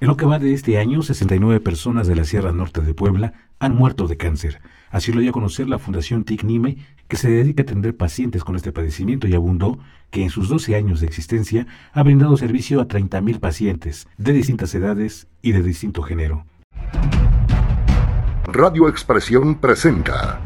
En lo que va de este año, 69 personas de la Sierra Norte de Puebla han muerto de cáncer. Así lo dio a conocer la Fundación TICNIME, que se dedica a atender pacientes con este padecimiento y abundó que en sus 12 años de existencia ha brindado servicio a 30.000 pacientes de distintas edades y de distinto género. Radio Expresión presenta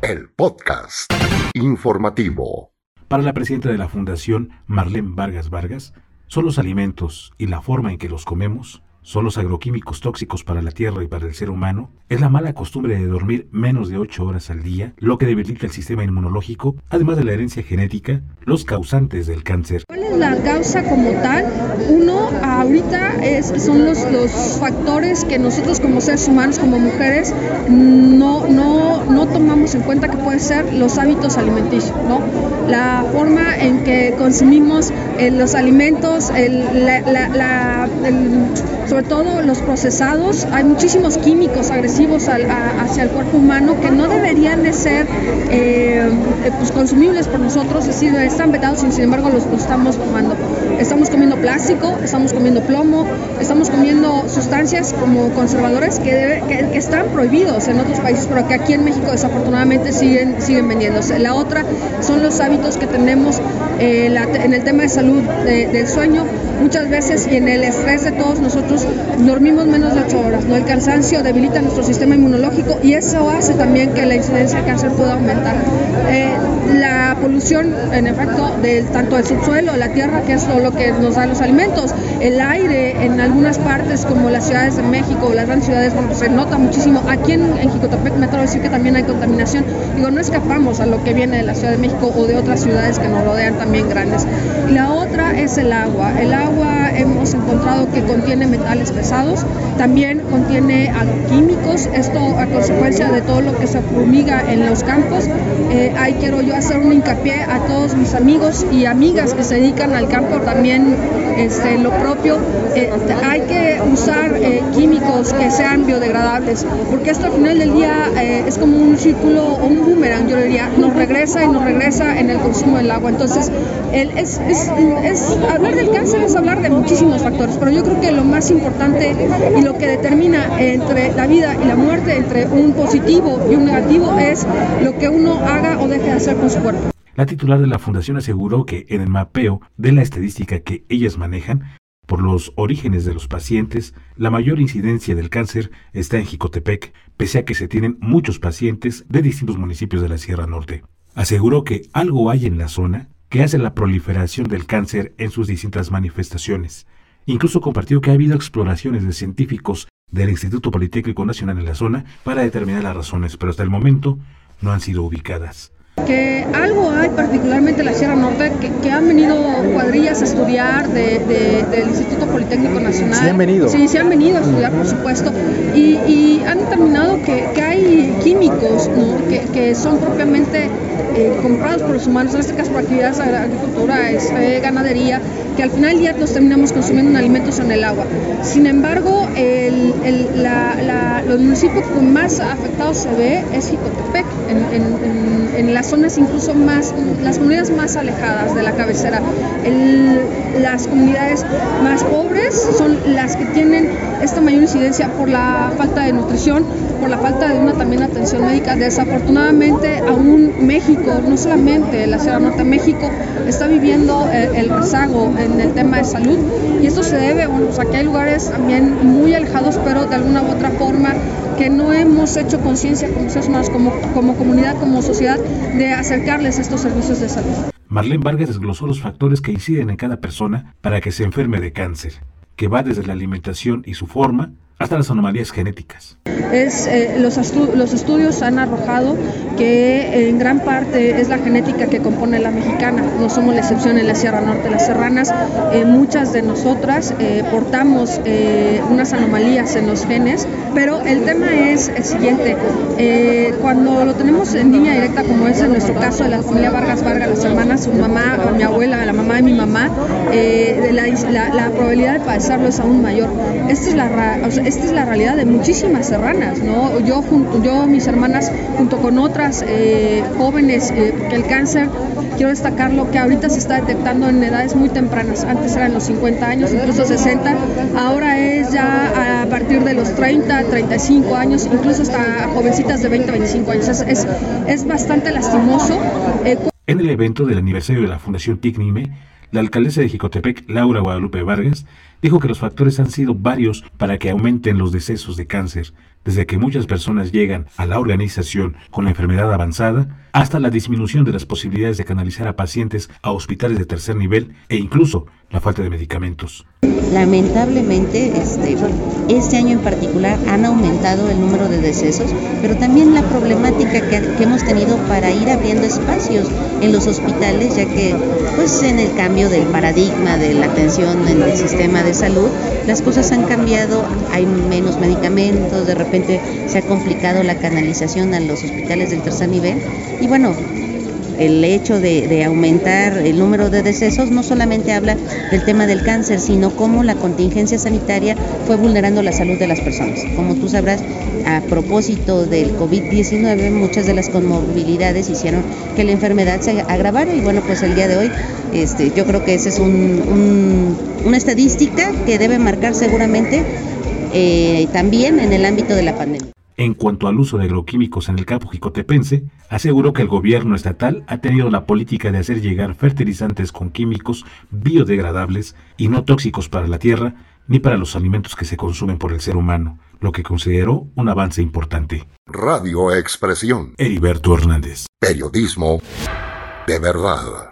el podcast informativo. Para la presidenta de la Fundación, Marlene Vargas Vargas, son los alimentos y la forma en que los comemos son los agroquímicos tóxicos para la tierra y para el ser humano, es la mala costumbre de dormir menos de 8 horas al día, lo que debilita el sistema inmunológico, además de la herencia genética, los causantes del cáncer. ¿Cuál es la causa como tal? Uno, ahorita es, son los, los factores que nosotros como seres humanos, como mujeres, no, no, no tomamos en cuenta que pueden ser los hábitos alimenticios, ¿no? La forma en que consumimos eh, los alimentos, el, la, la, el sobre todo los procesados, hay muchísimos químicos agresivos hacia el cuerpo humano que no deberían de ser eh, pues, consumibles por nosotros, es decir, están vetados y sin embargo los, estamos tomando. Estamos comiendo plástico, estamos comiendo plomo, estamos comiendo sustancias como conservadores que, que, están prohibidos en otros países, pero que aquí en México desafortunadamente siguen, siguen vendiéndose. La otra son los hábitos que tenemos eh, en el tema de salud del sueño, muchas veces y en el estrés de todos nosotros dormimos menos de 8 horas, ¿no? El cansancio debilita nuestro sistema inmunológico y eso hace también que la incidencia de cáncer pueda aumentar. Eh, la polución, en efecto, del, tanto del subsuelo, la tierra, que es lo que nos da los alimentos, el aire en algunas partes como las ciudades de México o las grandes ciudades, bueno, se nota muchísimo. Aquí en, en Jicotepec me atrevo a decir que también hay contaminación. Digo, no escapamos a lo que viene de la Ciudad de México o de otras ciudades que nos rodean también grandes. Y la otra es el agua. El agua hemos encontrado que contiene metales pesados, también contiene agroquímicos, esto a consecuencia de todo lo que se fumiga en los campos. Eh, ahí quiero yo hacer un hincapié a todos mis amigos y amigas que se dedican al campo también este, lo propio. Eh, hay que usar eh, químicos que sean biodegradables, porque esto al final del día es como un círculo o un boomerang, yo diría, nos regresa y nos regresa en el consumo del agua. Entonces, el, es, es, es, hablar del cáncer es hablar de muchísimos factores, pero yo creo que lo más importante y lo que determina entre la vida y la muerte, entre un positivo y un negativo, es lo que uno haga o deje de hacer con su cuerpo. La titular de la fundación aseguró que en el mapeo de la estadística que ellas manejan, por los orígenes de los pacientes, la mayor incidencia del cáncer está en Jicotepec, pese a que se tienen muchos pacientes de distintos municipios de la Sierra Norte. Aseguró que algo hay en la zona que hace la proliferación del cáncer en sus distintas manifestaciones. Incluso compartió que ha habido exploraciones de científicos del Instituto Politécnico Nacional en la zona para determinar las razones, pero hasta el momento no han sido ubicadas que algo hay particularmente en la Sierra Norte que, han venido cuadrillas a estudiar del Instituto Politécnico Nacional. Sí han venido. Sí, sí han venido a estudiar, por supuesto, y, han determinado que, hay químicos que, son propiamente eh, comprados por los humanos, en este caso por actividades de agricultura, este, ganadería, que al final ya los terminamos consumiendo en alimentos en el agua. Sin embargo, el, la, los municipios con más afectados se ve es Jicotepec, en, en, en, las zonas incluso más, las comunidades más alejadas de la cabecera. las comunidades más pobres son las que tienen esta mayor incidencia por la falta de nutrición, por la falta de una también atención médica. Desafortunadamente, aún México, no solamente la Sierra Norte, México está viviendo el, el rezago en el tema de salud y esto se debe, bueno, pues aquí hay lugares también muy alejados, pero de alguna u otra forma que no hemos hecho conciencia como como comunidad, como sociedad, de acercarles estos servicios de salud. Marlene Vargas desglosó los factores que inciden en cada persona para que se enferme de cáncer, que va desde la alimentación y su forma hasta las anomalías genéticas. Es, eh, los, los, estudios han arrojado que en gran parte es la genética que compone la mexicana, no somos la excepción en la Sierra Norte, las serranas, eh, muchas de nosotras eh, portamos unas anomalías en los genes, pero el tema es el siguiente, cuando lo tenemos en línea directa como es en nuestro caso de la familia Vargas Vargas, las hermanas, su mamá, mi abuela, la mamá de mi mamá, la, la, probabilidad de padecerlo es aún mayor. Esta es la, esta es la realidad de muchísimas serranas, ¿no? Yo, junto, yo mis hermanas, junto con otras eh, jóvenes, eh, que el cáncer, quiero destacarlo, que ahorita se está detectando en edades muy tempranas, antes eran los 50 años, incluso 60, ahora es ya a partir de los 30, 35 años, incluso hasta jovencitas de 20, 25 años, es, es, es bastante lastimoso. Eh, en el evento del aniversario de la Fundación TICNIME, la alcaldesa de Jicotepec, Laura Guadalupe Vargas, dijo que los factores han sido varios para que aumenten los decesos de cáncer, desde que muchas personas llegan a la organización con la enfermedad avanzada, hasta la disminución de las posibilidades de canalizar a pacientes a hospitales de tercer nivel e incluso la falta de medicamentos. Lamentablemente, este, este año en particular han aumentado el número de decesos, pero también la problemática que, hemos tenido para ir abriendo espacios en los hospitales, ya que pues en el cambio del paradigma de la atención en el sistema de salud, las cosas han cambiado, hay menos medicamentos, de repente se ha complicado la canalización a los hospitales del tercer nivel y bueno, el hecho de, aumentar el número de decesos no solamente habla del tema del cáncer, sino cómo la contingencia sanitaria fue vulnerando la salud de las personas. Como tú sabrás, a propósito del COVID-19, muchas de las comorbilidades hicieron que la enfermedad se agravara y bueno, pues el día de hoy este, yo creo que esa es una estadística que debe marcar seguramente eh, también en el ámbito de la pandemia. En cuanto al uso de agroquímicos en el campo jicotepense, aseguró que el gobierno estatal ha tenido la política de hacer llegar fertilizantes con químicos biodegradables y no tóxicos para la tierra ni para los alimentos que se consumen por el ser humano, lo que consideró un avance importante. Radio Expresión. Heriberto Hernández. Periodismo de verdad.